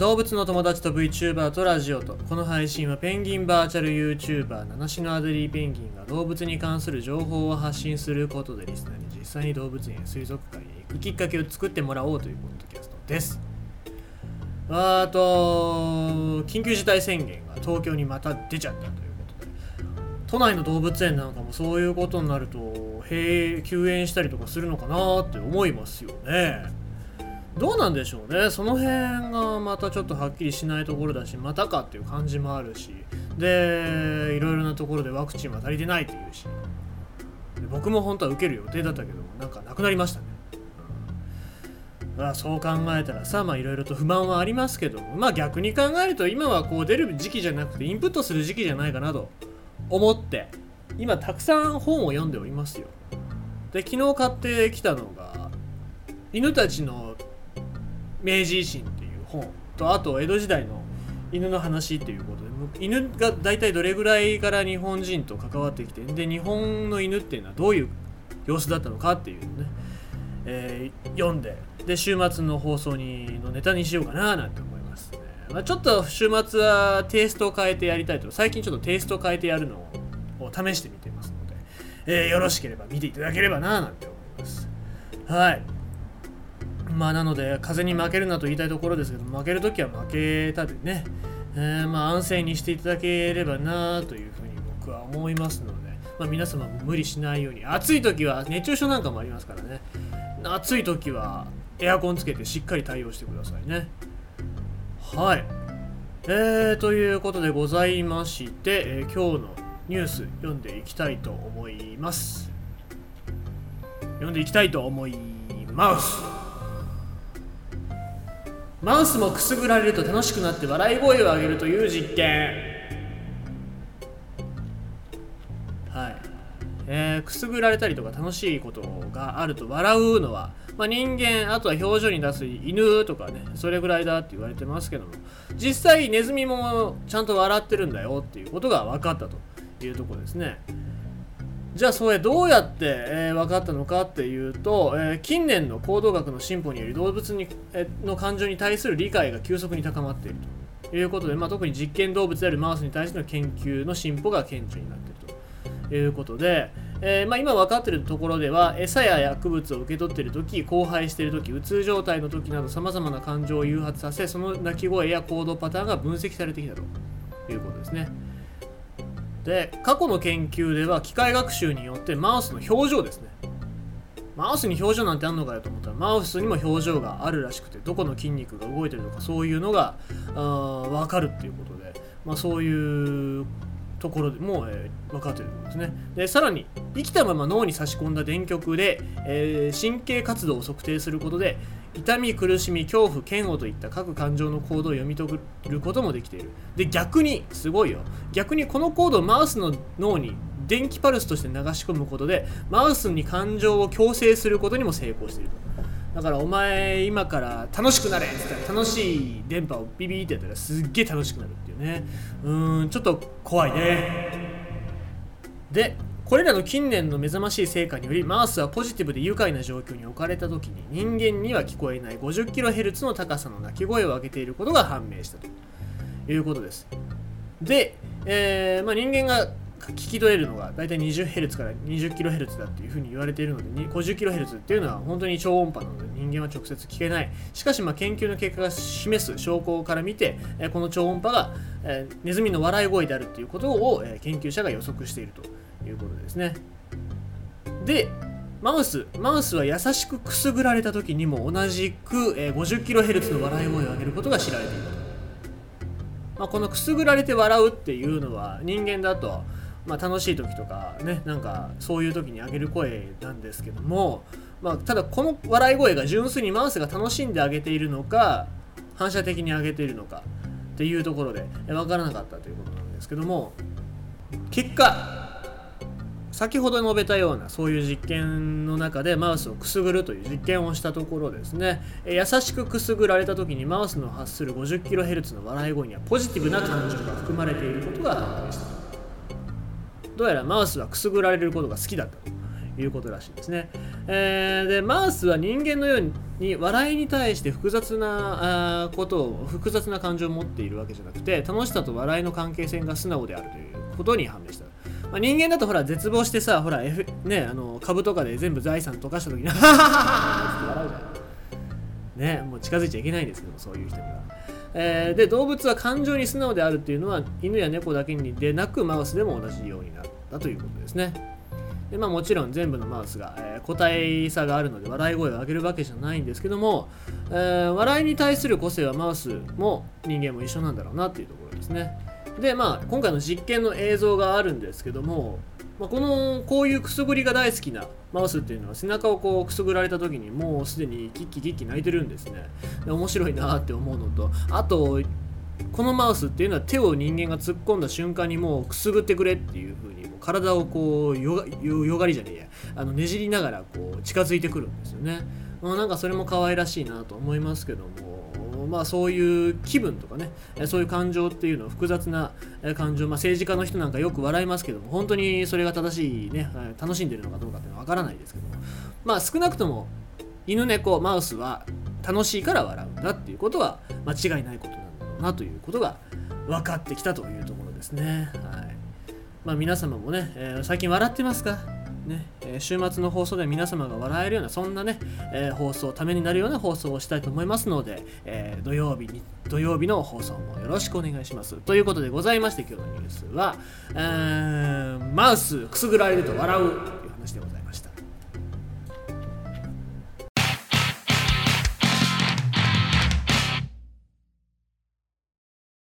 動物の友達と VTuber とラジオとこの配信はペンギンバーチャル YouTuber 七種のアデリーペンギンが動物に関する情報を発信することでリスナーに実際に動物園や水族館へ行くきっかけを作ってもらおうというポッドキャストですあと緊急事態宣言が東京にまた出ちゃったということで。都内の動物園なんかもそういうことになると閉休園したりとかするのかなって思いますよね。どうなんでしょうね。その辺がまたちょっとはっきりしないところだしまたかっていう感じもあるし。でいろいろなところでワクチンは足りてないっていうし。僕も本当は受ける予定だったけどなんかなくなりましたね、うん、あそう考えたらさまあいろいろと不満はありますけどまあ逆に考えると今はこう出る時期じゃなくてインプットする時期じゃないかなと思って今たくさん本を読んでおりますよ。で昨日買ってきたのが犬たちの明治維新っていう本とあと江戸時代の犬の話っていうことで犬が大体どれぐらいから日本人と関わってきてで日本の犬っていうのはどういう様子だったのかっていうのね、えー、読んでで週末の放送にのネタにしようかななんて思いますね、まあ、ちょっと週末はテイストを変えてやりたいと最近ちょっとテイストを変えてやるのを試してみてますので、えー、よろしければ見ていただければななんて思います。はい。まあなので風に負けるなと言いたいところですけど負けるときは負けたでね、えー、まあ安静にしていただければなというふうに僕は思いますので、まあ、皆様も無理しないように暑い時は熱中症なんかもありますからね。暑い時はエアコンつけてしっかり対応してくださいね。はい。えー、ということでございまして、えー、今日のニュース読んでいきたいと思います。読んでいきたいと思います。マウスもくすぐられると楽しくなって笑い声を上げるという実験。はい。えー、くすぐられたりとか楽しいことがあると笑うのは、まあ、人間あとは表情に出す犬とかねそれぐらいだって言われてますけども。実際ネズミもちゃんと笑ってるんだよっていうことが分かったというとこですね。じゃあそれどうやって、えー、分かったのかっていうと、えー、近年の行動学の進歩により動物に、えー、の感情に対する理解が急速に高まっているということで、まあ、特に実験動物であるマウスに対しての研究の進歩が顕著になっているということで、えまあ、今分かっているところでは餌や薬物を受け取っている時荒廃している時うつ状態の時などさまざまな感情を誘発させその鳴き声や行動パターンが分析されてきたということですね。で過去の研究では機械学習によってマウスの表情ですね。マウスに表情なんてあんのかよと思ったらマウスにも表情があるらしくてどこの筋肉が動いてるとかそういうのがあ分かるっていうことで、まあ、そういうところでも、えー、分かってるんですね。でさらに生きたまま脳に差し込んだ電極で、えー、神経活動を測定することで痛み苦しみ恐怖嫌悪といった各感情の行動を読み取ることもできている。で逆にすごいよ。逆にこのコードをマウスの脳に電気パルスとして流し込むことでマウスに感情を強制することにも成功していると。だからお前今から楽しくなれって言ったら楽しい電波をビビってやったらすっげえ楽しくなるっていうね。うーんちょっと怖いね。でこれらの近年の目覚ましい成果によりマウスはポジティブで愉快な状況に置かれた時に人間には聞こえない 50kHz の高さの鳴き声を上げていることが判明したということです。で、えー、まあ、人間が聞き取れるのが大体 20Hz から 20kHz だっていうふうに言われているので 50kHz っていうのは本当に超音波なので人間は直接聞けない。しかしま研究の結果が示す証拠から見てこの超音波がネズミの笑い声であるっていうことを研究者が予測していると。いうことですね。でマウスマウスは優しくくすぐられた時にも同じく 50kHz の笑い声を上げることが知られていると、まあ、このくすぐられて笑うっていうのは人間だとまあ、楽しい時とかねなんかそういう時に上げる声なんですけども、まあ、ただこの笑い声が純粋にマウスが楽しんであげているのか反射的に上げているのかっていうところで分からなかったということなんですけども結果先ほど述べたようなそういう実験の中でマウスをくすぐるという実験をしたところですね。優しくくすぐられた時にマウスの発する 50kHz の笑い声にはポジティブな感情が含まれていることが判明した。どうやらマウスはくすぐられることが好きだということらしいですね、えー、でマウスは人間のように笑いに対して複雑なことを複雑な感情を持っているわけじゃなくて楽しさと笑いの関係性が素直であるということに判明した。まあ、人間だとほら絶望してさほら、F ね、あの株とかで全部財産溶かした時にハハハハって笑うじゃん。ねもう近づいちゃいけないんですけどそういう人には、えー、で動物は感情に素直であるっていうのは犬や猫だけにでなくマウスでも同じようになったということですね。でまあ、もちろん全部のマウスが、えー、個体差があるので笑い声を上げるわけじゃないんですけども、えー、笑いに対する個性はマウスも人間も一緒なんだろうなっていうところですね。でまあ今回の実験の映像があるんですけども、まあ、このこういうくすぐりが大好きなマウスっていうのは背中をこうくすぐられた時にもうすでにキッキキッキ泣いてるんですね。で面白いなって思うのとあとこのマウスっていうのは手を人間が突っ込んだ瞬間にもうくすぐってくれっていう風にもう体をこうよがよがりじゃねえや。あのねじりながらこう近づいてくるんですよね、まあ、なんかそれも可愛らしいなと思いますけどももまあ、そういう気分とかねそういう感情っていうのは複雑な感情、まあ、政治家の人なんかよく笑いますけども本当にそれが正しいね楽しんでるのかどうかっていうのは分からないですけどもまあ少なくとも犬猫マウスは楽しいから笑うんだっていうことは間違いないことなんだろうなということが分かってきたというところですね。はいまあ、皆様もね、えー、最近笑ってますか？ねえー、週末の放送で皆様が笑えるようなそんなね、えー、放送ためになるような放送をしたいと思いますので、えー、土曜日に土曜日の放送もよろしくお願いします。ということでございまして今日のニュースは、えー、マウスくすぐられると笑うという話でございます。